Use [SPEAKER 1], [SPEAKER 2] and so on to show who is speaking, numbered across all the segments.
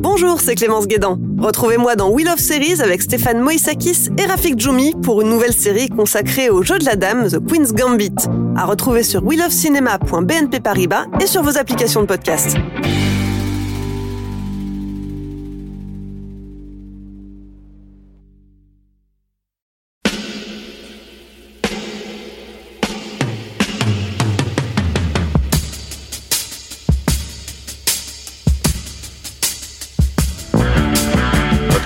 [SPEAKER 1] Bonjour, c'est Clémence Guédan. Retrouvez-moi dans Wheel of Series avec Stéphane Moïsakis et Rafik Djoumi pour une nouvelle série consacrée au jeu de la dame The Queen's Gambit. À retrouver sur wheelofcinema.bnp Paribas et sur vos applications de podcast.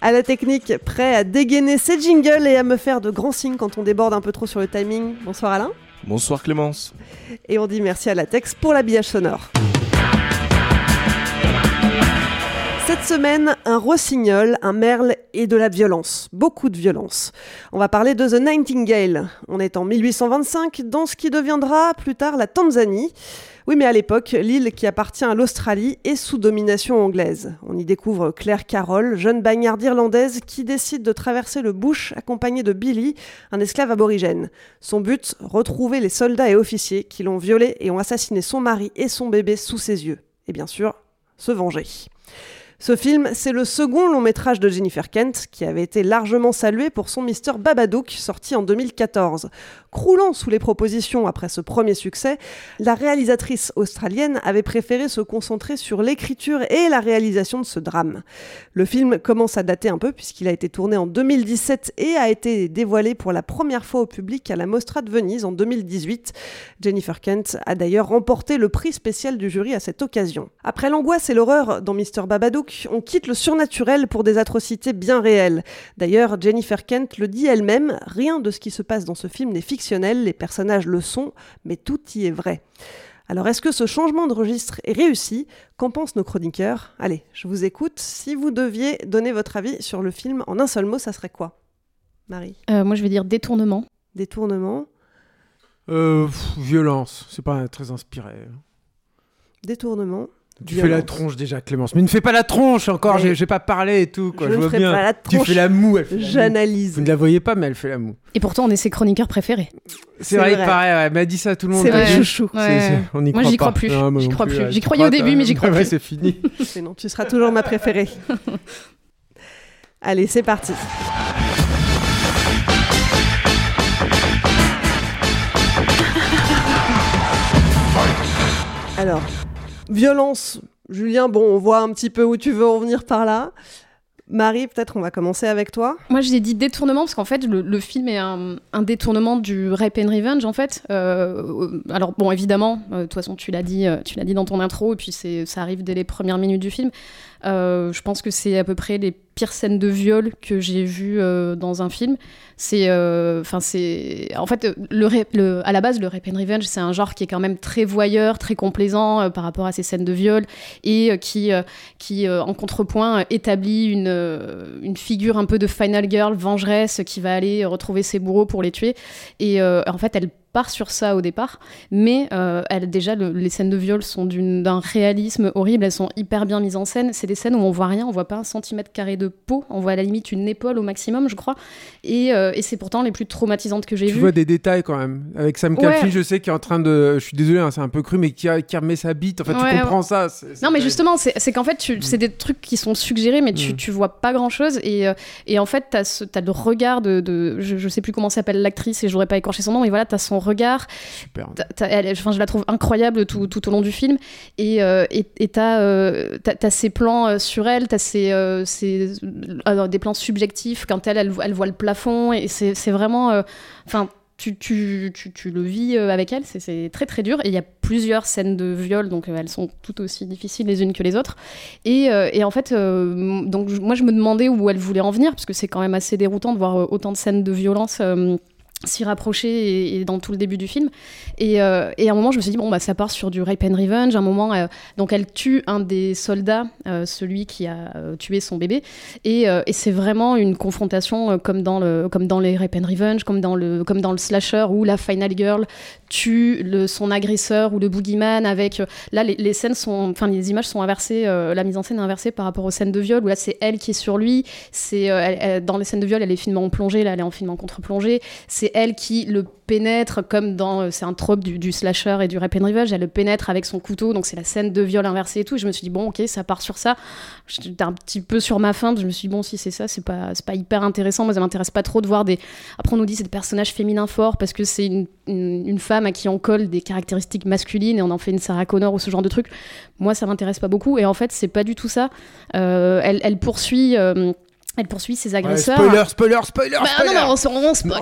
[SPEAKER 1] À la technique, prêt à dégainer ses jingles et à me faire de grands signes quand on déborde un peu trop sur le timing. Bonsoir Alain.
[SPEAKER 2] Bonsoir Clémence.
[SPEAKER 1] Et on dit merci à Latex pour l'habillage sonore. Cette semaine, un rossignol, un merle et de la violence. Beaucoup de violence. On va parler de The Nightingale. On est en 1825 dans ce qui deviendra plus tard la Tanzanie. Oui, mais à l'époque, l'île qui appartient à l'Australie est sous domination anglaise. On y découvre Claire Carroll, jeune bagnarde irlandaise qui décide de traverser le bush accompagnée de Billy, un esclave aborigène. Son but, retrouver les soldats et officiers qui l'ont violée et ont assassiné son mari et son bébé sous ses yeux. Et bien sûr, se venger. Ce film, c'est le second long métrage de Jennifer Kent, qui avait été largement salué pour son Mister Babadook, sorti en 2014. Croulant sous les propositions après ce premier succès, la réalisatrice australienne avait préféré se concentrer sur l'écriture et la réalisation de ce drame. Le film commence à dater un peu puisqu'il a été tourné en 2017 et a été dévoilé pour la première fois au public à la Mostra de Venise en 2018. Jennifer Kent a d'ailleurs remporté le prix spécial du jury à cette occasion. Après l'angoisse et l'horreur dans Mister Babadook, on quitte le surnaturel pour des atrocités bien réelles. D'ailleurs, Jennifer Kent le dit elle-même, rien de ce qui se passe dans ce film n'est fictionnel les personnages le sont, mais tout y est vrai. Alors est-ce que ce changement de registre est réussi? Qu'en pensent nos chroniqueurs? Allez, je vous écoute. Si vous deviez donner votre avis sur le film en un seul mot, ça serait quoi? Marie?
[SPEAKER 3] Euh, Moi, je vais dire détournement.
[SPEAKER 1] Détournement
[SPEAKER 4] Euh, pff, violence, c'est pas très inspiré.
[SPEAKER 1] Détournement
[SPEAKER 4] Tu fais la tronche déjà, Clémence. Mais ne fais pas la tronche encore, j'ai pas parlé et tout. Quoi.
[SPEAKER 1] je
[SPEAKER 4] Je,
[SPEAKER 1] ne
[SPEAKER 4] vois
[SPEAKER 1] ferai
[SPEAKER 4] bien.
[SPEAKER 1] pas la
[SPEAKER 4] Tu
[SPEAKER 1] tronche.
[SPEAKER 4] fais la moue, elle fait.
[SPEAKER 1] J'analyse.
[SPEAKER 4] Vous ne la voyez pas, mais elle fait la moue.
[SPEAKER 3] Et pourtant, on est ses chroniqueurs préférés.
[SPEAKER 4] C'est vrai, il paraît, ouais, elle m'a dit ça à tout le monde.
[SPEAKER 1] C'est le chouchou.
[SPEAKER 3] Ouais.
[SPEAKER 4] on y
[SPEAKER 3] Moi,
[SPEAKER 4] croit
[SPEAKER 3] j'y crois plus.
[SPEAKER 4] Non, moi
[SPEAKER 3] J'y crois plus. J'y
[SPEAKER 4] Tu
[SPEAKER 3] croyais au début, mais j'y crois
[SPEAKER 4] Ouais,
[SPEAKER 3] plus.
[SPEAKER 4] c'est fini.
[SPEAKER 1] Mais non, tu seras toujours ma préférée. Allez, c'est parti. Alors, violence, Julien, bon, on voit un petit peu où tu veux en venir par là. Marie, peut-être on va commencer avec toi.
[SPEAKER 3] Moi, j'ai dit détournement parce qu'en fait, le, film est un, détournement du Rape and Revenge, en fait. Euh, alors, bon, évidemment, euh, de toute façon, tu l'as dit, euh, tu l'as dit dans ton intro, et puis ça arrive dès les premières minutes du film. Je pense que c'est à peu près les pires scènes de viol que j'ai vues euh, dans un film. C'est, euh, enfin, c'est, en fait, le, à la base, le rape and revenge, c'est un genre qui est quand même très voyeur, très complaisant euh, par rapport à ces scènes de viol et qui, qui en contrepoint, établit une, une figure un peu de final girl, vengeresse, qui va aller retrouver ses bourreaux pour les tuer. Et en fait, elle part sur ça au départ, mais euh, elle, déjà le- les scènes de viol sont d'un réalisme horrible, elles sont hyper bien mises en scène. C'est des scènes où on voit rien, on voit pas un centimètre carré de peau, on voit à la limite une épaule au maximum, je crois. Et, euh, et c'est pourtant les plus traumatisantes que j'ai
[SPEAKER 4] Tu
[SPEAKER 3] vues.
[SPEAKER 4] vois des détails quand même. Avec Sam
[SPEAKER 3] Ouais.
[SPEAKER 4] Caulfield, je sais qu'il est en train de. Je suis désolé, hein, c'est un peu cru, mais qui, a- qui remet sa bite. En fait,
[SPEAKER 3] Ouais,
[SPEAKER 4] tu comprends ça.
[SPEAKER 3] Non, mais justement, c'est qu'en fait, tu- c'est des trucs qui sont suggérés, mais tu,
[SPEAKER 4] Mm.
[SPEAKER 3] tu vois pas grand chose. Et, euh, et en fait, t'as t'as le regard de. de- je, je sais plus comment s'appelle l'actrice et j'aurais pas écorché son nom, mais voilà, t'as son regard.
[SPEAKER 4] Super.
[SPEAKER 3] T'as- t'as- elle- enfin, je la trouve incroyable tout, tout au long du film. Et euh, t'as euh, ces plans euh, sur elle, t'as ces, euh, ces euh, des plans subjectifs quand elle, elle, elle voit le plafond. Et c'est vraiment. Enfin. tu, tu, tu, tu le vis avec elle, c'est- très très dur. Et il y a plusieurs scènes de viol, donc elles sont toutes aussi difficiles les unes que les autres. Et, euh, et en fait, euh, donc moi je me demandais où elle voulait en venir, parce que c'est quand même assez déroutant de voir autant de scènes de violence. euh, s'y rapprocher et, dans tout le début du film. Et, euh, et à un moment je me suis dit bon bah ça part sur du rape and revenge. À un moment euh, donc elle tue un des soldats euh, celui qui a tué son bébé. Et, et c'est vraiment une confrontation comme dans le comme dans les rape and revenge comme dans le comme dans le slasher où la final girl tue son agresseur ou le boogeyman avec euh, là les, scènes sont enfin les images sont inversées euh, la mise en scène est inversée par rapport aux scènes de viol où là c'est elle qui est sur lui c'est euh, dans les scènes de viol elle est filmée en plongée là elle est en film en contre-plongée c'est elle qui le pénètre comme dans euh, c'est un trope du, du slasher et du rap and revenge elle le pénètre avec son couteau donc c'est la scène de viol inversée et tout je me suis dit bon ok ça part sur ça. J'étais un petit peu sur ma fin je me suis dit bon si c'est ça c'est pas pas hyper intéressant. Moi ça m'intéresse pas trop de voir des après on nous dit c'est des personnages féminins forts parce que c'est une, une, femme à qui on colle des caractéristiques masculines et on en fait une Sarah Connor ou ce genre de truc. Moi ça m'intéresse pas beaucoup et en fait c'est pas du tout ça. Euh, elle, elle poursuit euh, elle poursuit ses
[SPEAKER 4] Ouais,
[SPEAKER 3] agresseurs
[SPEAKER 4] spoiler, spoiler, spoiler,
[SPEAKER 3] bah,
[SPEAKER 4] spoiler.
[SPEAKER 3] non, non, on, on
[SPEAKER 4] Non,
[SPEAKER 1] spoil,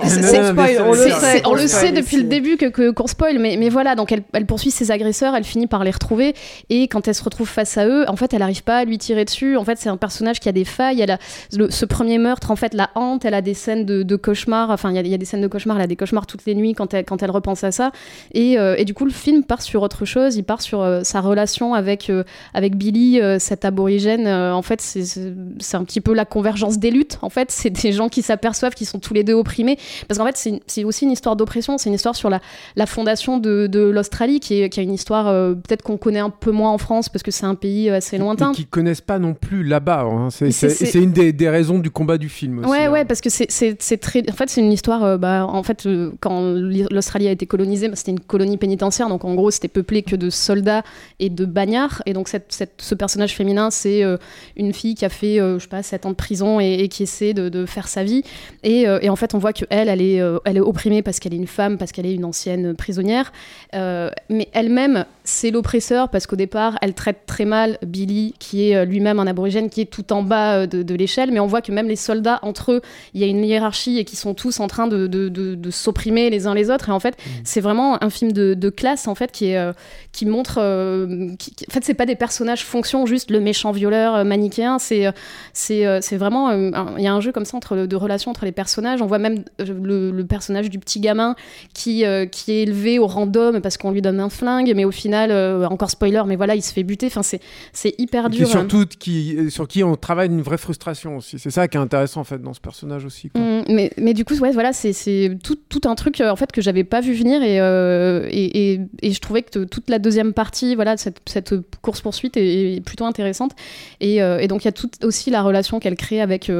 [SPEAKER 1] on le sait.
[SPEAKER 3] on le depuis le début que que- qu'on spoil, mais, mais voilà, donc elle, elle poursuit ses agresseurs, elle finit par les retrouver, et quand elle se retrouve face à eux, en fait, elle arrive pas à lui tirer dessus. En fait, c'est un personnage qui a des failles. Elle a le- ce premier meurtre, en fait, la hante. Elle a des scènes de, de cauchemars. Enfin, il y, a- il y a des scènes de cauchemars. Elle a des cauchemars toutes les nuits quand elle quand elle repense à ça. Et, euh, et du coup, le film part sur autre chose. Il part sur euh, sa relation avec euh, avec Billy, euh, cet aborigène. Euh, en fait, c'est c'est c'est un petit peu la convergence des luttes. En fait, c'est des gens qui s'aperçoivent qu'ils sont tous les deux opprimés. Parce qu'en fait, c'est aussi une histoire d'oppression. C'est une histoire sur la, la fondation de, de l'Australie, qui, est- qui a une histoire euh, peut-être qu'on connaît un peu moins en France, parce que c'est un pays euh, assez lointain.
[SPEAKER 4] Qui connaissent pas non plus là-bas. hein. C'est- une des, des raisons du combat du film aussi.
[SPEAKER 3] Ouais,
[SPEAKER 4] hein.
[SPEAKER 3] ouais, parce que c'est- très. En fait, c'est une histoire. euh, bah, en fait, euh, quand l'I- l'Australie a été colonisée, bah, c'était une colonie pénitentiaire. Donc, en gros, c'était peuplé que de soldats et de bagnards. Et donc, cette, cette- ce personnage féminin, c'est une fille qui a fait, je sais pas, 7 ans de prison et, qui essaie de, faire sa vie. Et, euh, et en fait, on voit que elle, euh, elle est opprimée parce qu'elle est une femme, parce qu'elle est une ancienne prisonnière. Euh, mais elle-même, c'est l'oppresseur parce qu'au départ, elle traite très mal Billy, qui est euh, lui-même un aborigène, qui est tout en bas euh, de, de l'échelle. Mais on voit que même les soldats, entre eux, il y a une hiérarchie et qui sont tous en train de, de, de- de s'opprimer les uns les autres. Et en fait, c'est vraiment un film de, classe, en fait, qui, est, euh, qui montre. euh, qui- qui- en fait, c'est pas des personnages fonction, juste le méchant violeur manichéen. C'est c'est c'est vraiment. Il y a un jeu comme ça entre, de relations entre les personnages. On voit même le, le personnage du petit gamin qui, euh, qui est élevé au random parce qu'on lui donne un flingue, mais au final, euh, encore spoiler, mais voilà, il se fait buter. Enfin, c'est hyper
[SPEAKER 4] Et
[SPEAKER 3] dur. hein.
[SPEAKER 4] surtout qui, sur qui on travaille une vraie frustration aussi. C'est ça qui est intéressant en fait dans ce personnage aussi. quoi.
[SPEAKER 3] Mm, mais, mais du coup, ouais, voilà, c'est- tout, tout un truc euh, en fait que j'avais pas vu venir et, euh, et, et, et je trouvais que toute la deuxième partie, voilà, cette, cette course poursuite est, est plutôt intéressante. Et, euh, et donc il y a toute aussi la relation qu'elle crée avec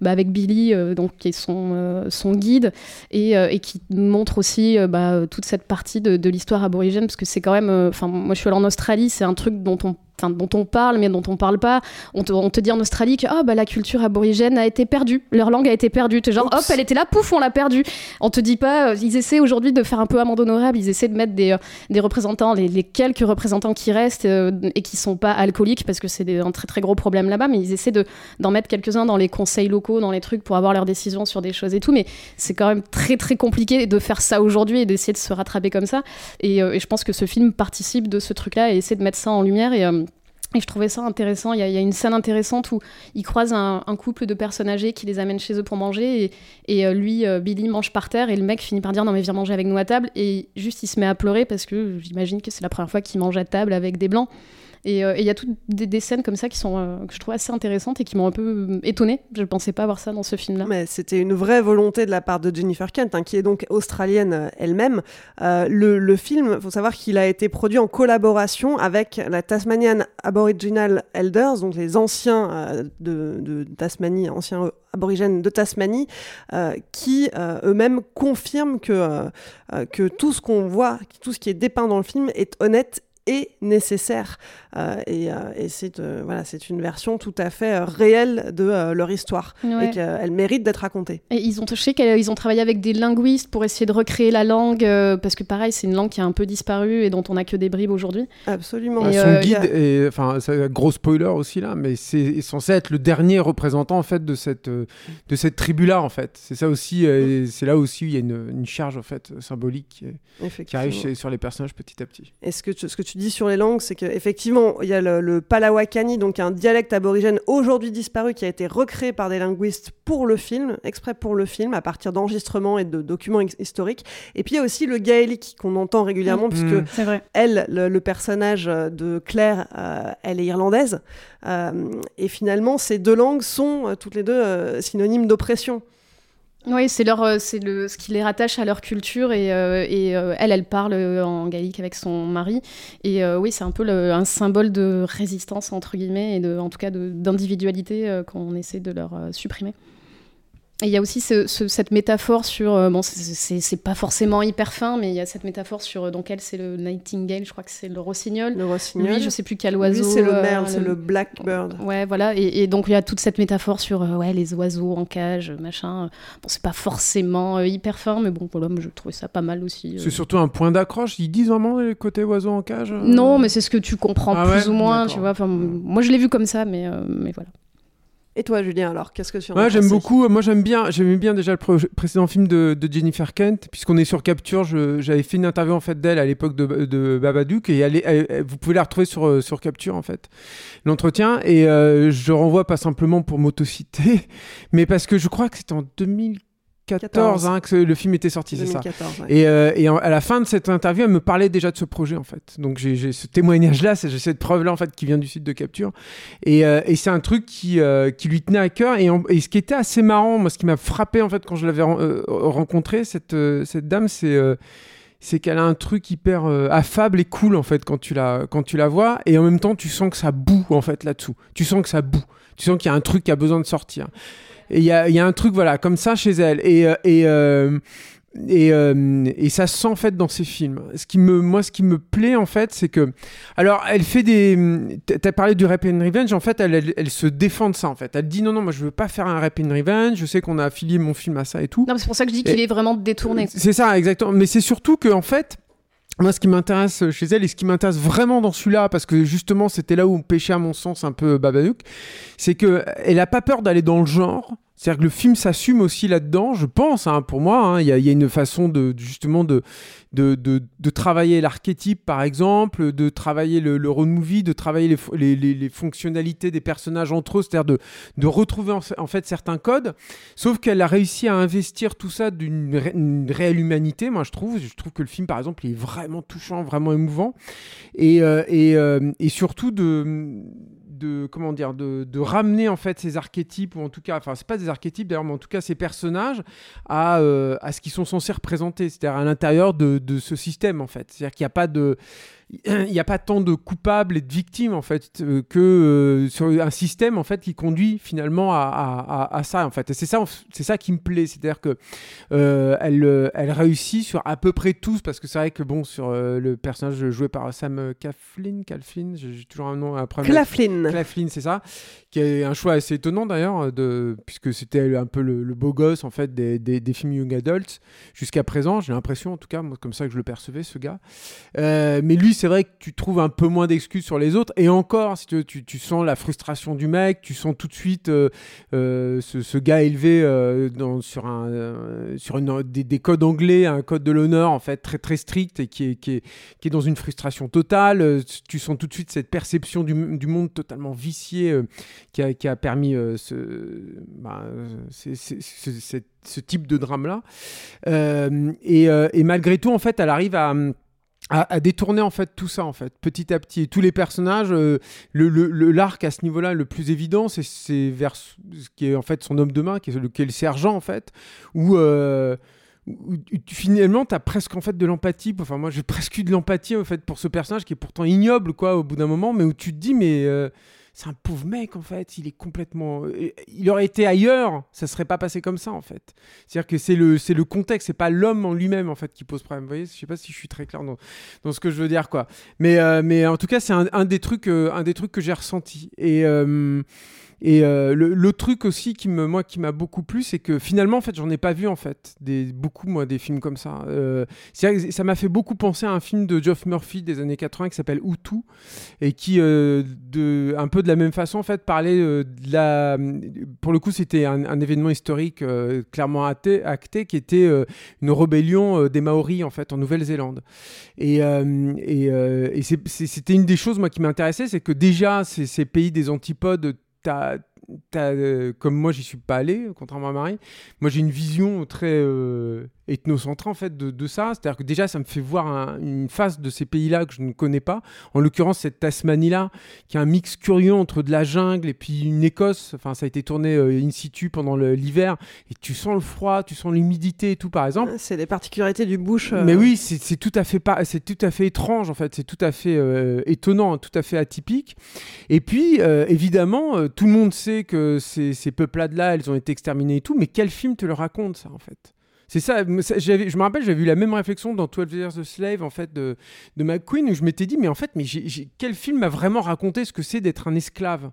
[SPEAKER 3] bah, avec Billy, donc qui est son son guide et, et qui montre aussi bah, toute cette partie de, de l'histoire aborigène parce que c'est quand même, enfin moi je suis allée en Australie, c'est un truc dont on enfin, dont on parle mais dont on parle pas. On te, on te dit en Australie que ah, bah, la culture aborigène a été perdue, leur langue a été perdue. T'es genre hop, elle était là, pouf, on l'a perdue. On te dit pas, euh, ils essaient aujourd'hui de faire un peu amende honorable, ils essaient de mettre des, euh, des représentants, les, les quelques représentants qui restent euh, et qui sont pas alcooliques parce que c'est un très très gros problème là-bas, mais ils essaient de d'en mettre quelques-uns dans les conseils locaux, dans les trucs pour avoir leurs décisions sur des choses et tout. Mais c'est quand même très très compliqué de faire ça aujourd'hui et d'essayer de se rattraper comme ça. Et, euh, et je pense que ce film participe de ce truc-là et essaie de mettre ça en lumière et euh, et je trouvais ça intéressant. Il y, a, une scène intéressante où ils croisent un, un couple de personnes âgées qui les amènent chez eux pour manger. Et, et, euh, lui, euh, Billy, mange par terre. Et le mec finit par dire Non, mais viens manger avec nous à table. Et juste, il se met à pleurer parce que j'imagine que c'est la première fois qu'il mange à table avec des blancs. Et euh, et il y a toutes des, scènes comme ça qui sont, euh, que je trouve assez intéressantes et qui m'ont un peu euh, étonnée. Je ne pensais pas voir ça dans ce film-là.
[SPEAKER 1] Mais c'était une vraie volonté de la part de Jennifer Kent, hein, qui est donc australienne elle-même. Le, film, il faut savoir qu'il a été produit en collaboration avec la Tasmanian Aboriginal Elders, donc les anciens de, Tasmanie, anciens aborigènes de Tasmanie, qui eux-mêmes confirment que, que tout ce qu'on voit, tout ce qui est dépeint dans le film est honnête et nécessaire. Euh, et euh, et c'est euh, voilà, c'est une version tout à fait euh, réelle de euh, leur histoire
[SPEAKER 3] Ouais.
[SPEAKER 1] et qu'elle mérite d'être racontée.
[SPEAKER 3] Et ils ont, je sais qu'ils ont travaillé avec des linguistes pour essayer de recréer la langue, euh, parce que pareil, c'est une langue qui a un peu disparu et dont on a que des bribes aujourd'hui.
[SPEAKER 1] Absolument.
[SPEAKER 3] Et,
[SPEAKER 4] Son
[SPEAKER 3] euh,
[SPEAKER 4] guide, est- enfin, gros spoiler aussi là, mais c'est censé être le dernier représentant en fait de cette de cette tribu là en fait. C'est ça aussi, c'est là aussi où il y a une, une charge en fait symbolique qui, arrive sur les personnages petit à petit.
[SPEAKER 1] Et ce que, tu, ce que tu dis sur les langues, c'est qu'effectivement, il y a le, le Palawakani, donc un dialecte aborigène aujourd'hui disparu qui a été recréé par des linguistes pour le film, exprès pour le film, à partir d'enregistrements et de documents his- historiques. Et puis il y a aussi le gaélique qu'on entend régulièrement, puisque
[SPEAKER 4] Mm.
[SPEAKER 3] Vrai.
[SPEAKER 1] elle, le, le personnage de Claire, euh, elle est irlandaise. Euh, et finalement, ces deux langues sont euh, toutes les deux synonymes d'oppression.
[SPEAKER 3] Oui, c'est leur, euh, c'est le, ce qui les rattache à leur culture et, euh, et euh, elle, elle parle en gaélique avec son mari et oui, c'est un peu un symbole de résistance entre guillemets et en tout cas d'individualité qu'on essaie de leur supprimer. Et il y a aussi ce- ce- cette métaphore sur, euh, bon, c'est- pas forcément hyper fin, mais il y a cette métaphore sur, euh, donc elle, c'est le nightingale, je crois que c'est le rossignol.
[SPEAKER 1] Le rossignol.
[SPEAKER 3] Lui, je sais plus quel
[SPEAKER 1] Lui,
[SPEAKER 3] oiseau.
[SPEAKER 1] c'est le
[SPEAKER 3] euh,
[SPEAKER 1] merle, c'est le blackbird.
[SPEAKER 3] Ouais, voilà. Et, et donc, il y a toute cette métaphore sur euh, ouais, les oiseaux en cage, machin. Bon, c'est pas forcément euh, hyper fin, mais bon, voilà, moi, je trouvais ça pas mal aussi. euh.
[SPEAKER 4] C'est surtout un point d'accroche. Ils disent vraiment les côtés oiseaux en cage. euh?
[SPEAKER 3] Non, mais c'est ce que tu comprends
[SPEAKER 4] Ah
[SPEAKER 3] plus
[SPEAKER 4] ouais?
[SPEAKER 3] ou moins, tu vois. Enfin, moi, je l'ai vu comme ça, mais, euh, mais voilà.
[SPEAKER 1] Et toi, Julien, alors, qu'est-ce que tu en
[SPEAKER 4] Ouais, j'aime beaucoup. Moi, j'aime bien. J'aimais bien déjà le précédent film de, de Jennifer Kent, puisqu'on est sur Capture. J'avais fait une interview en fait d'elle à l'époque de, de Babadook, et elle est- elle- elle- vous pouvez la retrouver sur euh, sur Capture en fait. L'entretien et euh, je renvoie pas simplement pour m'autociter, mais parce que je crois que c'était en 2014 hein, que le film était sorti, c'est ça.
[SPEAKER 1] 2014, ouais.
[SPEAKER 4] Et, euh, et en- à la fin de cette interview, elle me parlait déjà de ce projet en fait. Donc j'ai ce témoignage-là, j'ai cette preuve-là en fait qui vient du site de capture. Et, euh, et c'est un truc qui, euh, qui lui tenait à cœur. Et, en- et ce qui était assez marrant, moi, ce qui m'a frappé en fait quand je l'avais ren- rencontrée, cette, cette dame, c'est c'est qu'elle a un truc hyper euh, affable et cool en fait quand tu la quand tu la vois. Et en même temps, tu sens que ça boue en fait là-dessous. Tu sens que ça boue. Tu sens qu'il y a un truc qui a besoin de sortir. Il y a, y a un truc voilà comme ça chez elle. Et, euh, et euh, et, euh, et ça se sent en fait dans ses films. Ce qui me, moi, ce qui me plaît en fait, c'est que, alors, elle fait des. T'as parlé du Rap and Revenge. En fait, elle, elle, elle se défend de ça en fait. Elle dit non, non, moi, je veux pas faire un Rap and Revenge. Je sais qu'on a affilié mon film à ça et tout.
[SPEAKER 3] Non, c'est pour ça que je dis qu'il est vraiment détourné.
[SPEAKER 4] C'est ça, exactement. Mais c'est surtout que, en fait, moi, ce qui m'intéresse chez elle et ce qui m'intéresse vraiment dans celui-là, parce que justement, c'était là où on pêchait, à mon sens, un peu Babadook, c'est que elle a pas peur d'aller dans le genre. C'est-à-dire que le film s'assume aussi là-dedans, je pense, hein, pour moi. hein. Il y, a- une façon de justement de, travailler l'archétype, par exemple, de travailler le, le road movie, de travailler les, fo- les, les- les fonctionnalités des personnages entre eux, c'est-à-dire de, retrouver en, fait certains codes. Sauf qu'elle a réussi à investir tout ça d'une ré- une réelle humanité, moi je trouve. Je trouve que le film, par exemple, est vraiment touchant, vraiment émouvant. Et, euh, euh, et surtout de, de comment dire de, de ramener en fait ces archétypes ou en tout cas enfin c'est pas des archétypes d'ailleurs mais en tout cas ces personnages à, euh, à ce qu'ils sont censés représenter c'est-à-dire à l'intérieur de, de ce système en fait. C'est-à-dire qu'il n'y a pas de il n'y a pas tant de coupables et de victimes en fait euh, que euh, sur un système en fait qui conduit finalement à, à- ça en fait. Et c'est ça c'est ça qui me plaît. C'est-à-dire que euh, elle elle réussit sur à peu près tous parce que c'est vrai que bon sur le personnage joué par Sam Claflin Claflin j'ai j'ai toujours un nom après
[SPEAKER 1] Claflin.
[SPEAKER 4] Claflin c'est ça. Qui est un choix assez étonnant d'ailleurs de puisque c'était un peu le, le beau gosse en fait des, des, des films young adults. Jusqu'à présent j'ai l'impression en tout cas moi comme ça que je le percevais ce gars. Euh, mais lui, c'est vrai que tu trouves un peu moins d'excuses sur les autres. Et encore, si tu, sens la frustration du mec, tu sens tout de suite euh, euh, ce, gars élevé euh, sur, des, des codes anglais, un code de l'honneur en fait très très strict et qui est, dans une frustration totale. Tu sens tout de suite cette perception du, monde totalement vicié qui, a, permis ce, bah, ce type de drame-là. Et, et malgré tout, en fait, elle arrive à à, détourner en fait tout ça en fait petit à petit. Et tous les personnages euh, le l'arc à ce niveau-là le plus évident c'est c'est vers ce qui est en fait son homme de main qui est le, qui est le sergent en fait où euh, finalement tu as presque en fait de l'empathie. Enfin moi j'ai presque eu de l'empathie en fait pour ce personnage qui est pourtant ignoble quoi au bout d'un moment mais où tu te dis mais euh, c'est un pauvre mec en fait, il est complètement. euh, Il aurait été ailleurs, ça serait pas passé comme ça en fait. C'est-à-dire que c'est le, c'est le contexte, c'est pas l'homme en lui-même en fait qui pose problème. Vous voyez, je sais pas si je suis très clair dans, ce que je veux dire quoi. Mais, euh, en tout cas, c'est un, un des trucs, euh, un des trucs que j'ai ressenti. Et et euh, le, truc aussi qui me, moi, qui m'a beaucoup plu, c'est que finalement, en fait, j'en ai pas vu en fait beaucoup moi des films comme ça. Euh, ça m'a fait beaucoup penser à un film de Geoff Murphy des années 80 qui s'appelle Hutu et qui euh, un peu de la même façon en fait parlait euh, de la pour le coup c'était un, événement historique clairement acté, qui était une rébellion des Maoris en fait en Nouvelle-Zélande et, c'était une des choses moi qui m'intéressait c'est que déjà ces pays des antipodes t'as euh, comme moi j'y suis pas allé contrairement à Marie moi j'ai une vision très euh, ethnocentrée en fait de, de ça. C'est à dire que déjà ça me fait voir un- une face de ces pays là que je ne connais pas. En l'occurrence cette Tasmanie là qui est un mix curieux entre de la jungle et puis une Écosse. Enfin ça a été tourné euh, in situ pendant l'hiver. Et tu sens le froid tu sens l'humidité et tout par exemple.
[SPEAKER 1] C'est les particularités du bush. euh,
[SPEAKER 4] mais oui, c'est tout à fait pas, tout à fait étrange en fait, c'est tout à fait euh, étonnant, tout à fait atypique. Et puis euh, évidemment, tout le monde sait que ces, ces peuplades-là, elles ont été exterminées et tout, mais quel film te le raconte ça en fait? C'est ça, je me rappelle, j'avais eu la même réflexion dans 12 Years a Slave en fait de, McQueen où je m'étais dit mais en fait mais quel film m'a vraiment raconté ce que c'est d'être un esclave?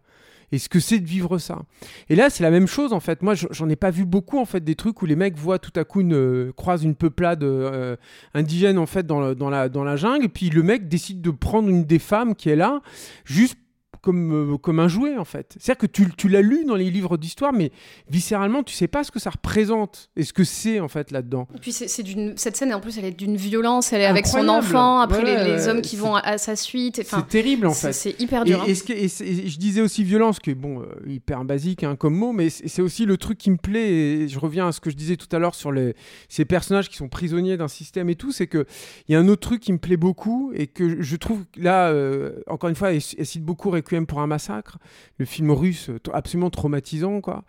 [SPEAKER 4] Et ce que c'est de vivre ça? Et là, c'est la même chose en fait. Moi, j'en ai pas vu beaucoup en fait des trucs où les mecs voient tout à coup une euh, croisent une peuplade euh, indigène en fait dans, la dans la jungle, et puis le mec décide de prendre une des femmes qui est là, juste comme, euh, comme un jouet en fait. C'est-à-dire que tu, tu l'as lu dans les livres d'histoire, mais viscéralement, tu sais pas ce que ça représente et ce que c'est en fait là-dedans.
[SPEAKER 3] Et puis c'est d'une cette scène en plus elle est d'une violence, elle est avec son enfant, après
[SPEAKER 4] Ouais,
[SPEAKER 3] les, les hommes qui vont à, à sa suite. Enfin,
[SPEAKER 4] C'est terrible en fait.
[SPEAKER 3] C'est hyper dur. hein.
[SPEAKER 4] et ce que- et c'est- et je disais aussi violence, qui est bon, euh, hyper basique hein, comme mot, mais c'est aussi le truc qui me plaît. Et je reviens à ce que je disais tout à l'heure sur les, ces personnages qui sont prisonniers d'un système et tout. C'est que il y a un autre truc qui me plaît beaucoup et que je trouve que là, euh, encore une fois, elle, elle cite beaucoup Requiem pour un massacre, le film russe, euh, absolument traumatisant, quoi.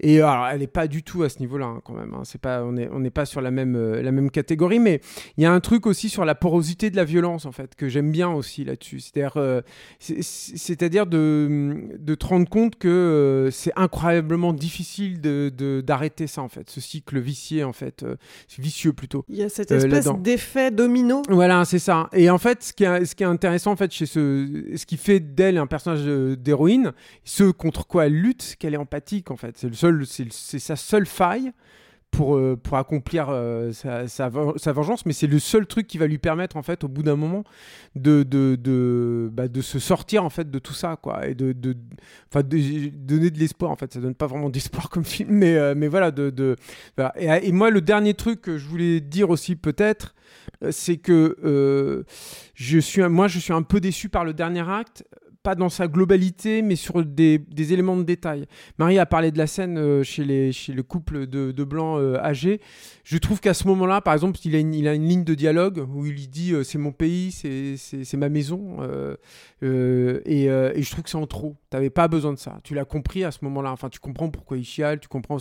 [SPEAKER 4] Et alors, elle est pas du tout à ce niveau-là, hein, quand même. hein. C'est pas, on n'est on n'est pas sur la même, euh, la même catégorie, mais il y a un truc aussi sur la porosité de la violence, en fait, que j'aime bien aussi là-dessus. C'est-à-dire, euh, c'est- c'est-à-dire de, de te rendre compte que euh, c'est incroyablement difficile de- d'arrêter ça, en fait, ce cycle vicié, en fait, euh, vicieux plutôt.
[SPEAKER 1] Il y a cette
[SPEAKER 4] euh,
[SPEAKER 1] espèce d'effet domino.
[SPEAKER 4] Voilà, c'est ça. Et en fait, ce qui est, ce qui est intéressant, en fait, chez ce, ce qui fait d'elle un personnage euh, d'héroïne, ce contre quoi elle lutte, qu'elle est empathique, en fait. C'est le seul, c'est sa seule faille pour, euh, pour accomplir euh, sa, sa, ven- sa vengeance, mais c'est le seul truc qui va lui permettre, en fait, au bout d'un moment, de, de, de, bah, se sortir, en fait, de tout ça, quoi. Et de, de, de donner de l'espoir, en fait. Ça donne pas vraiment d'espoir comme film, mais, mais voilà. De. Et, et moi, le dernier truc que je voulais dire aussi, peut-être, c'est que je suis, moi, je suis un peu déçu par le dernier acte, pas dans sa globalité, mais sur des, éléments de détail. Marie a parlé de la scène euh, chez, les, chez le couple de, de blancs euh, âgés. Je trouve qu'à ce moment-là, par exemple, il a, une, il a une ligne de dialogue où il dit euh, c'est mon pays, c'est- ma maison. et, et je trouve que c'est en trop. T'avais pas besoin de ça. Tu l'as compris à ce moment-là. Enfin, tu comprends pourquoi il chiale, tu comprends.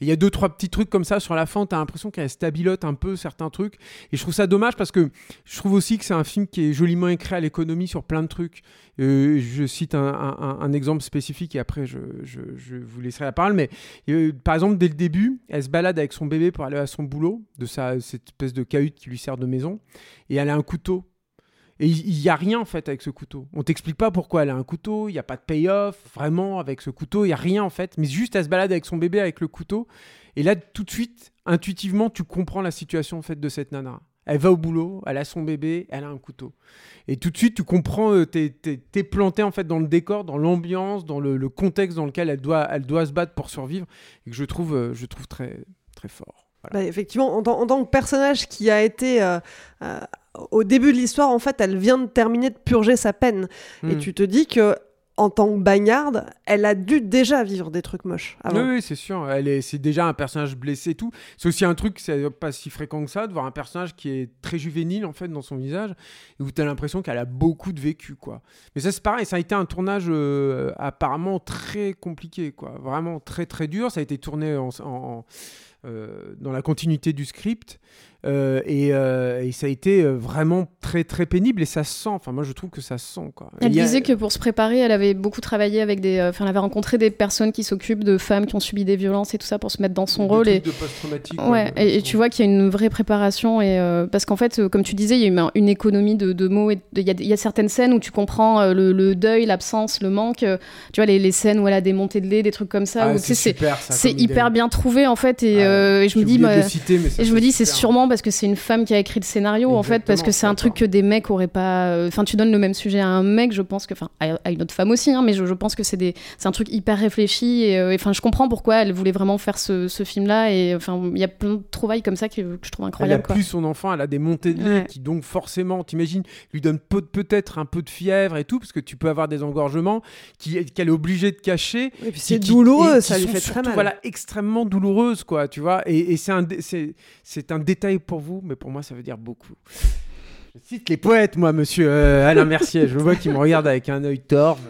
[SPEAKER 4] il y a deux, trois petits trucs comme ça sur la fin. T'as l'impression qu'elle stabilote un peu certains trucs. Et je trouve ça dommage parce que je trouve aussi que c'est un film qui est joliment écrit à l'économie sur plein de trucs. Je cite un, exemple spécifique et après je vous laisserai la parole. Mais euh, par exemple, dès le début, elle se balade avec son bébé pour aller à son boulot, de sa, cette espèce de cahute qui lui sert de maison, et elle a un couteau. Et il n'y a rien en fait avec ce couteau. On t'explique pas pourquoi elle a un couteau, il n'y a pas de payoff, vraiment avec ce couteau, il n'y a rien en fait. Mais juste elle se balade avec son bébé avec le couteau. Et là, tout de suite, intuitivement, tu comprends la situation en fait de cette nana. Elle va au boulot, elle a son bébé, elle a un couteau. Et tout de suite, tu comprends, euh, t'es, t'es- t'es planté en fait dans le décor, dans l'ambiance, dans le, le contexte dans lequel elle doit, elle doit se battre pour survivre, et que je trouve, euh, je trouve très, très fort. Voilà.
[SPEAKER 1] Bah, effectivement, en, tant- en tant que personnage qui a été euh, euh, au début de l'histoire, en fait, elle vient de terminer de purger sa peine. Et
[SPEAKER 4] Mm.
[SPEAKER 1] tu te dis que en tant que bagnarde, elle a dû déjà vivre des trucs moches.
[SPEAKER 4] Oui, c'est sûr. Elle est, c'est déjà un personnage blessé et tout. C'est aussi un truc, c'est pas si fréquent que ça, de voir un personnage qui est très juvénile en fait dans son visage, et où tu as l'impression qu'elle a beaucoup de vécu, quoi. Mais ça, c'est pareil, ça a été un tournage euh, apparemment très compliqué, quoi. Vraiment très très dur. Ça a été tourné en, en- euh, dans la continuité du script. Euh, et, et ça a été vraiment très très pénible et ça se sent. Enfin, moi je trouve que ça se sent quoi.
[SPEAKER 3] Elle
[SPEAKER 4] a-
[SPEAKER 3] disait que pour se préparer, elle avait beaucoup travaillé avec des. euh, Enfin, elle avait rencontré des personnes qui s'occupent de femmes qui ont subi des violences et tout ça pour se mettre dans son
[SPEAKER 4] des
[SPEAKER 3] rôle.
[SPEAKER 4] trucs
[SPEAKER 3] Et,
[SPEAKER 4] de post-traumatique,
[SPEAKER 3] ouais, et, et tu vois qu'il y a une vraie préparation. Et, euh, parce qu'en fait, euh, comme tu disais, il y a une économie de, de mots. et de- Il y, a- il y a certaines scènes où tu comprends le, le deuil, l'absence, le manque. tu vois, les, les scènes où elle a des montées de lait, des trucs comme ça.
[SPEAKER 4] Ah, c'est super, ça,
[SPEAKER 3] c'est hyper bien trouvé en fait. Et,
[SPEAKER 4] Ah,
[SPEAKER 3] euh, et je me dis,
[SPEAKER 4] oublié de
[SPEAKER 3] bah,
[SPEAKER 4] le citer, mais ça,
[SPEAKER 3] et je me
[SPEAKER 4] c'est
[SPEAKER 3] dis, c'est sûrement parce que c'est une femme qui a écrit le scénario en fait, parce que c'est un truc que des mecs auraient pas. euh, Enfin, tu donnes le même sujet à un mec, je pense que, enfin, à une autre femme aussi, hein, mais je, je pense que c'est des, c'est un truc hyper réfléchi. Et euh, et, enfin, je comprends pourquoi elle voulait vraiment faire ce, ce film-là. Et enfin, il y a plein de trouvailles comme ça que, que je trouve
[SPEAKER 4] Elle a
[SPEAKER 3] incroyables. quoi.
[SPEAKER 4] plus son enfant, elle a des montées de lait
[SPEAKER 3] Ouais.
[SPEAKER 4] qui donc forcément, t'imagines, lui donne peu- peut-être un peu de fièvre et tout, parce que tu peux avoir des engorgements qui- qu'elle est obligée de cacher.
[SPEAKER 1] Et puis c'est douloureux,
[SPEAKER 4] et
[SPEAKER 1] ça lui fait très mal.
[SPEAKER 4] Voilà, extrêmement douloureuse, quoi, tu vois. Et, et c'est un, c'est un détail pour vous, mais pour moi, ça veut dire beaucoup. Je cite les poètes, moi, monsieur euh, Alain Mercier. Je vois qu'il me regarde avec un œil torve.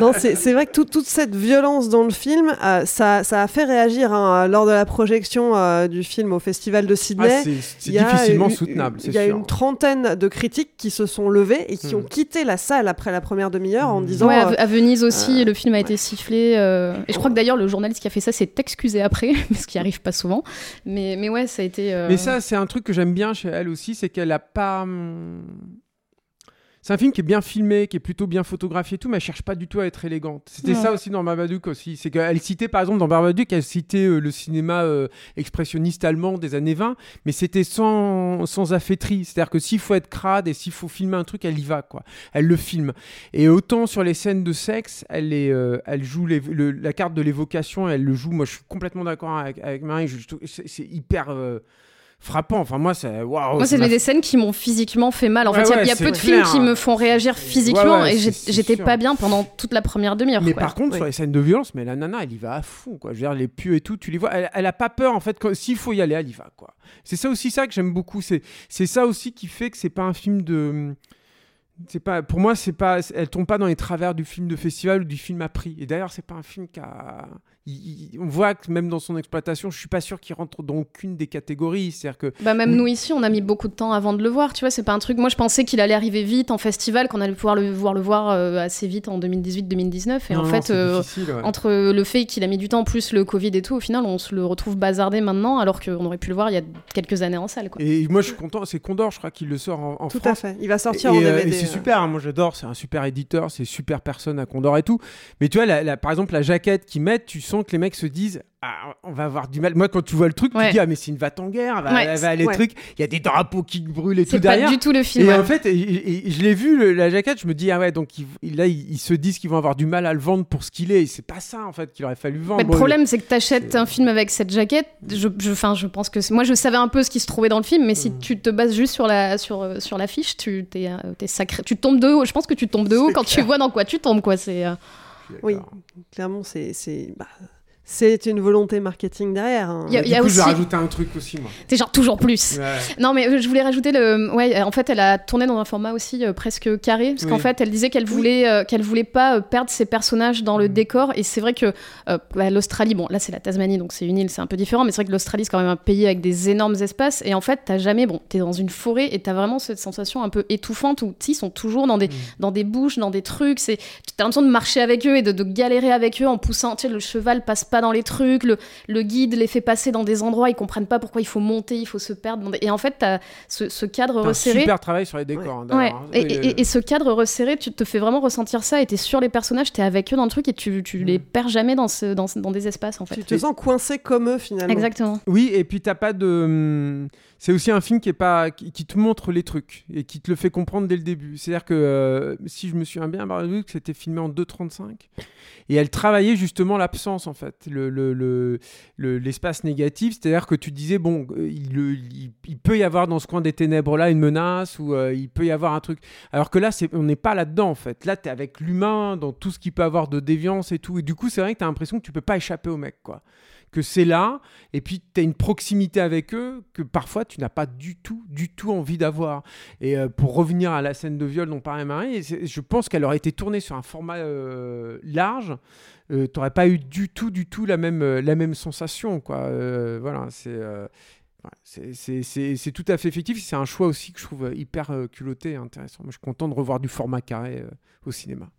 [SPEAKER 1] Non, c'est vrai que tout- toute cette violence dans le film, euh, ça, ça a fait réagir hein, lors de la projection euh, du film au Festival de Sydney.
[SPEAKER 4] Ah, c'est- difficilement
[SPEAKER 1] eu-
[SPEAKER 4] soutenable, c'est
[SPEAKER 1] Il y a
[SPEAKER 4] sûr.
[SPEAKER 1] une trentaine de critiques qui se sont levées et qui
[SPEAKER 4] Hmm.
[SPEAKER 1] ont quitté la salle après la première demi-heure en
[SPEAKER 4] Hmm.
[SPEAKER 1] disant.
[SPEAKER 3] Ouais, à,
[SPEAKER 1] euh,
[SPEAKER 3] à Venise aussi,
[SPEAKER 1] euh,
[SPEAKER 3] le film a été sifflé. euh, et je crois que d'ailleurs, le journaliste qui a fait ça s'est excusé après, ce qui arrive pas souvent. Mais, mais ouais, ça a été. euh,
[SPEAKER 4] Mais ça, c'est un truc que j'aime bien chez elle aussi, c'est qu'elle a pas. hum, C'est un film qui est bien filmé, qui est plutôt bien photographié et tout, mais elle cherche pas du tout à être élégante. C'était ça aussi dans Babadook aussi. C'est qu'elle citait, par exemple, dans Babadook, elle citait euh, le cinéma euh, expressionniste allemand des années 20, mais c'était sans, sans affaîtrie. C'est-à-dire que s'il faut être crade et s'il faut filmer un truc, elle y va, quoi. Elle le filme. Et autant sur les scènes de sexe, elle, est, euh, elle joue les- le- la carte de l'évocation, elle le joue. Moi, je suis complètement d'accord avec, avec Marie. C'est hyper. Frappant. Enfin, moi, c'est waouh.
[SPEAKER 3] Moi, c'est des scènes qui m'ont physiquement fait mal. En
[SPEAKER 4] Ouais,
[SPEAKER 3] fait, il y a- y peu de films qui me font réagir physiquement
[SPEAKER 4] Ouais,
[SPEAKER 3] et j'étais pas bien pendant toute la première demi-heure.
[SPEAKER 4] Mais
[SPEAKER 3] quoi.
[SPEAKER 4] par contre, sur les scènes de violence, mais la nana, elle y va à fond, quoi. Je veux dire, les pieux et tout, tu les vois. Elle, elle a pas peur, en fait. S'il faut y aller, elle y va, quoi. C'est ça aussi, ça que j'aime beaucoup. C'est, c'est ça aussi qui fait que c'est pas un film de. C'est pas, pour moi, c'est pas, elle tombe pas dans les travers du film de festival ou du film à prix. Et d'ailleurs, c'est pas un film qui a. il- il- on voit que même dans son exploitation, je suis pas sûr qu'il rentre dans aucune des catégories. C'est-à-dire que
[SPEAKER 3] Bah même nous ici, on a mis beaucoup de temps avant de le voir. Tu vois, c'est pas un truc. Moi, je pensais qu'il allait arriver vite en festival, qu'on allait pouvoir le voir le voir euh, assez vite en 2018-2019. Et
[SPEAKER 4] Non,
[SPEAKER 3] en fait, euh,
[SPEAKER 4] ouais.
[SPEAKER 3] entre le fait qu'il a mis du temps plus le Covid et tout, au final, on se le retrouve bazardé maintenant, alors qu'on aurait pu le voir il y a quelques années en salle. Quoi.
[SPEAKER 4] Et moi, je suis content. C'est Condor, je crois qu'il le sort en, en
[SPEAKER 1] Tout
[SPEAKER 4] France.
[SPEAKER 1] à fait. Il va sortir
[SPEAKER 4] et,
[SPEAKER 1] en
[SPEAKER 4] euh,
[SPEAKER 1] DVD.
[SPEAKER 4] et c'est
[SPEAKER 1] euh.
[SPEAKER 4] super, hein, moi j'adore, c'est un super éditeur, c'est super personne à Condor et tout. Mais tu vois, la- la- par exemple, la jaquette qu'ils mettent, tu sens que les mecs se disent ah, on va avoir du mal. Moi, quand tu vois le truc, tu te dis ah, mais c'est une va en guerre, elle va,
[SPEAKER 3] Ouais,
[SPEAKER 4] elle va aller
[SPEAKER 1] ouais.
[SPEAKER 4] truc. Il y a des drapeaux qui brûlent et tout
[SPEAKER 3] C'est pas
[SPEAKER 4] derrière.
[SPEAKER 3] du tout le film.
[SPEAKER 4] Et en fait, et- et- et je l'ai vu, le- la jaquette, je me dis, ah ouais, donc ils- là, ils, ils se disent qu'ils vont avoir du mal à le vendre pour ce qu'il est. C'est pas ça, en fait, qu'il aurait fallu vendre.
[SPEAKER 3] Mais le
[SPEAKER 4] Bon,
[SPEAKER 3] problème, c'est que t'achètes un film avec cette jaquette. Je, je, pense que moi, je savais un peu ce qui se trouvait dans le film, mais si
[SPEAKER 4] Mm.
[SPEAKER 3] tu te bases juste sur la sur euh, sur l'affiche, tu t'es euh, t'es sacré. Tu tombes de haut. Je pense que tu tombes de haut
[SPEAKER 4] C'est
[SPEAKER 3] quand tu vois dans quoi tu tombes, quoi. C'est euh,
[SPEAKER 1] Oui, clairement, c'est c'est bah, c'est une volonté marketing derrière. hein.
[SPEAKER 3] Y a-
[SPEAKER 4] Du
[SPEAKER 3] il y a
[SPEAKER 4] coup, je vais rajouter un truc aussi, moi.
[SPEAKER 3] c'est genre toujours plus.
[SPEAKER 4] Ouais.
[SPEAKER 3] Non, mais euh, je voulais rajouter le. Ouais, euh, en fait, elle a tourné dans un format aussi euh, presque carré, parce qu'en fait, elle disait qu'elle voulait, euh, qu'elle voulait pas perdre ses personnages dans le
[SPEAKER 4] Mm.
[SPEAKER 3] décor. Et c'est vrai que euh, bah, l'Australie, bon, là c'est la Tasmanie, donc c'est une île, c'est un peu différent, mais c'est vrai que l'Australie c'est quand même un pays avec des énormes espaces. Et en fait, t'as jamais, bon, t'es dans une forêt et t'as vraiment cette sensation un peu étouffante où ils sont toujours dans des,
[SPEAKER 4] Mm.
[SPEAKER 3] dans des bouches, dans des trucs. C'est, t'as l'impression de marcher avec eux et de, de galérer avec eux en poussant. Tu sais, le cheval passe pas dans les trucs, le, le guide les fait passer dans des endroits, ils comprennent pas pourquoi il faut monter, il faut se perdre. des- Et en fait, t'as ce, ce cadre
[SPEAKER 4] un
[SPEAKER 3] resserré.
[SPEAKER 4] super travail sur les décors. hein,
[SPEAKER 3] Ouais.
[SPEAKER 4] hein.
[SPEAKER 3] Et, et- et ce cadre resserré, tu te fais vraiment ressentir ça et t'es sur les personnages, t'es avec eux dans le truc et tu, tu les perds jamais dans, ce, dans, dans des espaces en fait.
[SPEAKER 1] Tu te sens coincé comme eux finalement.
[SPEAKER 3] Exactement.
[SPEAKER 4] Oui, et puis t'as pas de. C'est aussi un film qui est pas qui, qui te montre les trucs et qui te le fait comprendre dès le début. C'est-à-dire que euh, si je me souviens bien, c'était filmé en 2.35 et elle travaillait justement l'absence en fait. le, le- le- l'espace négatif, c'est-à-dire que tu disais, bon, euh, il, peut y avoir dans ce coin des ténèbres-là une menace, ou euh, il peut y avoir un truc. Alors que là, c'est, on n'est pas là-dedans, en fait. Là, tu es avec l'humain, dans tout ce qu'il peut avoir de déviance et tout. Et du coup, c'est vrai que tu as l'impression que tu peux pas échapper au mec, quoi. Que c'est là, et puis tu as une proximité avec eux que parfois tu n'as pas du tout, du tout envie d'avoir. Et euh, pour revenir à la scène de viol dont parlait Marie, je pense qu'elle aurait été tournée sur un format euh, large. Euh, T'aurais pas eu du tout, du tout la même, euh, la même sensation, quoi. Voilà, c'est. c'est- tout à fait effectif. C'est un choix aussi que je trouve hyper culotté et intéressant. Moi, je suis content de revoir du format carré au cinéma.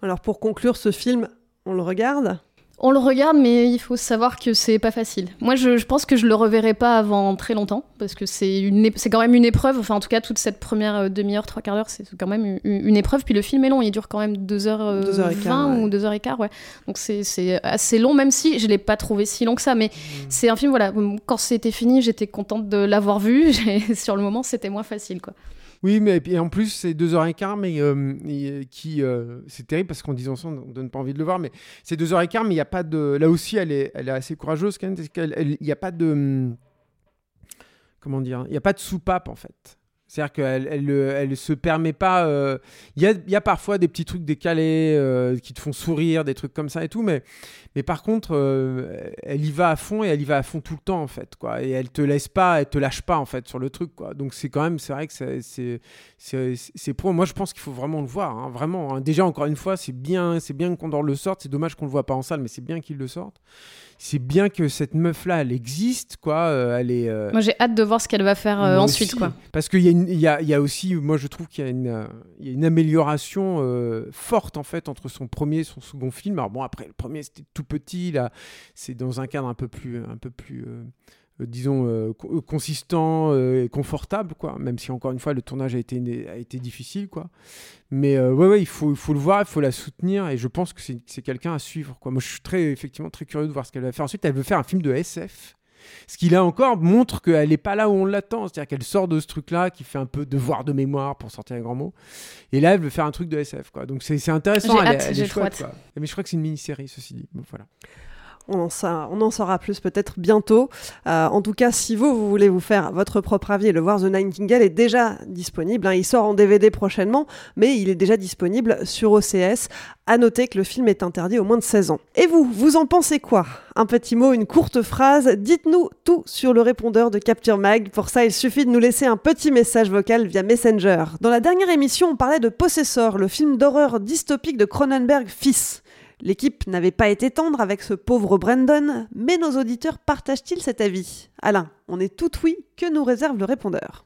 [SPEAKER 1] Alors pour conclure ce film, on le regarde?
[SPEAKER 3] On le regarde, mais il faut savoir que c'est pas facile. Moi, je, je pense que je le reverrai pas avant très longtemps, parce que c'est quand même une épreuve. Enfin, en tout cas, toute cette première euh, demi-heure, trois quarts d'heure, c'est quand même une, une épreuve. Puis le film est long, il dure quand même 2h20
[SPEAKER 1] Deux heures et quart, ouais.
[SPEAKER 3] ou 2h15, ouais. Donc c'est c'est assez long, même si je l'ai pas trouvé si long que ça. Mais c'est un film, voilà, quand c'était fini, j'étais contente de l'avoir vu. Sur le moment, c'était moins facile, quoi.
[SPEAKER 4] Oui, mais et en plus, c'est deux heures et quart, mais euh, et, qui. euh, c'est terrible parce qu'en disant ça, on donne pas envie de le voir, mais c'est deux heures et quart, mais il n'y a pas de. Là aussi, elle est, elle est assez courageuse quand même, parce qu'il a pas de. hum, Comment dire Il n'y a pas de soupape en fait. C'est-à-dire qu'elle elle, euh, elle se permet pas. euh, Il y, a, parfois des petits trucs décalés euh, qui te font sourire, des trucs comme ça et tout, mais, par contre, elle y va à fond et elle y va à fond tout le temps en fait, quoi. Et elle te laisse pas, elle te lâche pas en fait sur le truc. Donc c'est quand même, c'est vrai que c'est, pro. Moi, je pense qu'il faut vraiment le voir, hein, hein. Déjà, encore une fois, c'est bien, bien qu'on le sorte. C'est dommage qu'on le voit pas en salle, mais c'est bien qu'il le sorte. C'est bien que cette meuf là, elle existe, quoi. Euh, elle est. euh,
[SPEAKER 3] Moi, j'ai hâte de voir ce qu'elle va faire euh, ensuite,
[SPEAKER 4] aussi.
[SPEAKER 3] quoi.
[SPEAKER 4] Parce qu'il y, y a, il y a aussi, moi je trouve qu'il y a une, il y a une amélioration forte en fait entre son premier et son second film. Alors bon, après le premier c'était tout petit, là c'est dans un cadre un peu plus, un peu plus, disons euh, euh, consistant euh, et confortable quoi. Même si encore une fois le tournage a été, a été difficile quoi. Mais euh, ouais ouais, il faut, il faut le voir, il faut la soutenir et je pense que c'est quelqu'un à suivre quoi. Moi je suis très effectivement très curieux de voir ce qu'elle va faire. Ensuite elle veut faire un film de SF. Ce qui là encore montre qu'elle n'est pas là où on l'attend. C'est-à-dire qu'elle sort de ce truc-là qui fait un peu devoir de mémoire pour sortir un grand mot. Et là, elle veut faire un truc de SF. Quoi. Donc c'est intéressant.
[SPEAKER 3] J'ai
[SPEAKER 4] Elle, est-
[SPEAKER 3] hâte,
[SPEAKER 4] elle est
[SPEAKER 3] j'ai trop
[SPEAKER 4] chouette,
[SPEAKER 3] hâte.
[SPEAKER 4] quoi. Mais je crois que c'est une mini-série, ceci dit. Bon, voilà.
[SPEAKER 1] On en, saura plus peut-être bientôt. Euh, en tout cas, si vous, vous voulez vous faire votre propre avis, le Voir the Nightingale est déjà disponible. hein. Il sort en DVD prochainement, mais il est déjà disponible sur OCS. À noter que le film est interdit aux moins de 16 ans. Et vous, vous en pensez quoi? Un petit mot, une courte phrase. Dites-nous tout sur le répondeur de Capture Mag. Pour ça, il suffit de nous laisser un petit message vocal via Messenger. Dans la dernière émission, on parlait de Possessor, le film d'horreur dystopique de Cronenberg fils. L'équipe n'avait pas été tendre avec ce pauvre Brandon, mais nos auditeurs partagent-ils cet avis? Alain, on est tout oui, que nous réserve le répondeur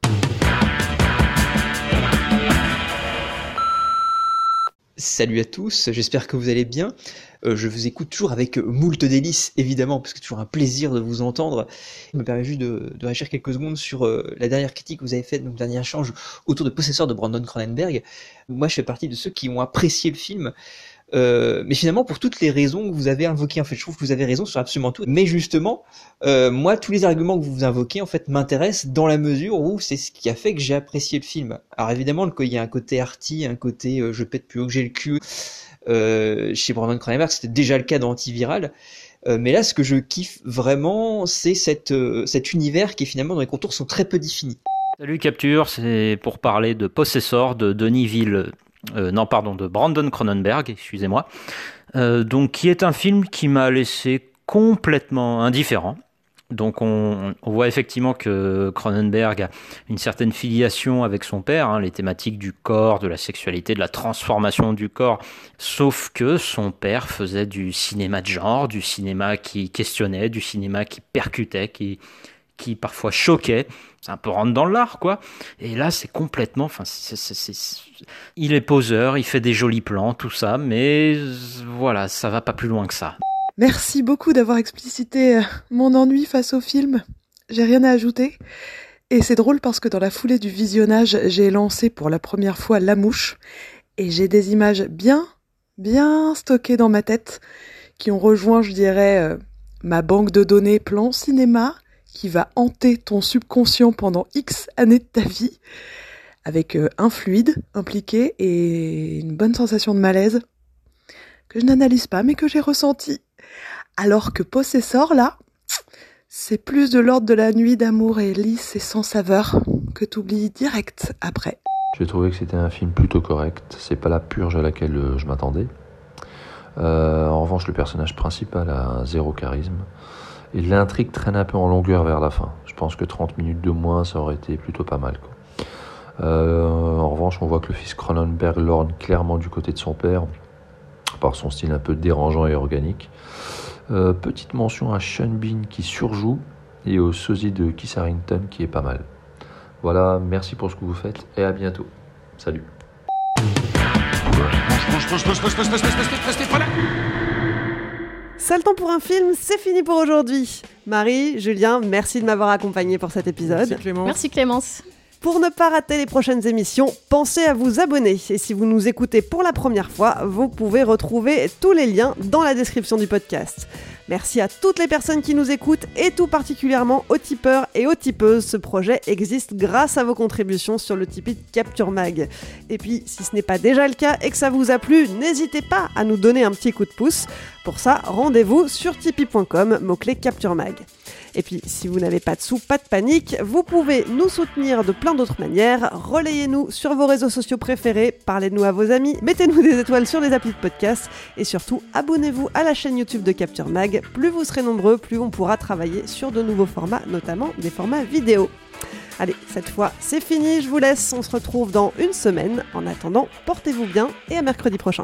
[SPEAKER 2] Salut à tous, j'espère que vous allez bien. Euh, je vous écoute toujours avec moult délices, évidemment, parce que c'est toujours un plaisir de vous entendre. Je me permets juste de, de réagir quelques secondes sur euh, la dernière critique que vous avez faite, donc le dernier échange autour de Possesseur de Brandon Cronenberg. Moi, je fais partie de ceux qui ont apprécié le film. Euh, mais finalement, pour toutes les raisons que vous avez invoquées, en fait, je trouve que vous avez raison sur absolument tout. Mais justement, euh, moi, tous les arguments que vous invoquez, en fait, m'intéressent dans la mesure où c'est ce qui a fait que j'ai apprécié le film. Alors évidemment, il y a un côté arty, un côté euh, je pète plus haut que j'ai le cul. Euh, chez Brandon Cronenberg, c'était déjà le cas dans Antiviral. Euh, mais là, ce que je kiffe vraiment, c'est cette, cet univers qui finalement dans les contours sont très peu définis.
[SPEAKER 5] Salut Capture, c'est pour parler de Possessor de Denis Ville, euh, non pardon, de Brandon Cronenberg, excusez-moi, Euh, donc qui est un film qui m'a laissé complètement indifférent. Donc on, voit effectivement que Cronenberg a une certaine filiation avec son père, hein, les thématiques du corps, de la sexualité, de la transformation du corps, sauf que son père faisait du cinéma de genre, du cinéma qui questionnait, du cinéma qui percutait, qui, qui parfois choquait. C'est un peu rentre dans l'art, quoi. Et là, c'est complètement. Enfin, il est poseur, il fait des jolis plans, tout ça, mais voilà, ça va pas plus loin que ça.
[SPEAKER 6] Merci beaucoup d'avoir explicité euh, mon ennui face au film. J'ai rien à ajouter. Et c'est drôle parce que dans la foulée du visionnage, j'ai lancé pour la première fois La Mouche. Et j'ai des images bien, bien stockées dans ma tête qui ont rejoint, je dirais, euh, ma banque de données plan cinéma qui va hanter ton subconscient pendant X années de ta vie avec euh, un fluide impliqué et une bonne sensation de malaise que je n'analyse pas mais que j'ai ressenti. Alors que Possessor, là, c'est plus de l'ordre de la nuit d'amour et lisse et sans saveur que t'oublies direct après.
[SPEAKER 7] J'ai trouvé que c'était un film plutôt correct. C'est pas la purge à laquelle euh, je m'attendais. Euh, en revanche, le personnage principal a zéro charisme. Et l'intrigue traîne un peu en longueur vers la fin. Je pense que 30 minutes de moins, ça aurait été plutôt pas mal. Euh, en revanche, on voit que le fils Cronenberg lorne clairement du côté de son père, par son style un peu dérangeant et organique. Euh, petite mention à Sean Bean qui surjoue et au sosie de Keith Harrington qui est pas mal. Voilà, merci pour ce que vous faites et à bientôt. Salut.
[SPEAKER 1] Sale temps pour un film, c'est fini pour aujourd'hui. Marie, Julien, merci de m'avoir accompagné pour cet épisode.
[SPEAKER 4] Merci Clémence.
[SPEAKER 3] Merci Clémence.
[SPEAKER 1] Pour ne pas rater les prochaines émissions, pensez à vous abonner. Et si vous nous écoutez pour la première fois, vous pouvez retrouver tous les liens dans la description du podcast. Merci à toutes les personnes qui nous écoutent et tout particulièrement aux tipeurs et aux tipeuses. Ce projet existe grâce à vos contributions sur le Tipeee de Capture Mag. Et puis, si ce n'est pas déjà le cas et que ça vous a plu, n'hésitez pas à nous donner un petit coup de pouce. Pour ça, rendez-vous sur tipeee.com, mot-clé Capture Mag. Et puis, si vous n'avez pas de sous, pas de panique, vous pouvez nous soutenir de plein d'autres manières. Relayez-nous sur vos réseaux sociaux préférés, parlez-nous à vos amis, mettez-nous des étoiles sur les applis de podcast et surtout, abonnez-vous à la chaîne YouTube de Capture Mag. Plus vous serez nombreux, plus on pourra travailler sur de nouveaux formats, notamment des formats vidéo. Allez, cette fois, c'est fini, je vous laisse, on se retrouve dans une semaine. En attendant, portez-vous bien et à mercredi prochain.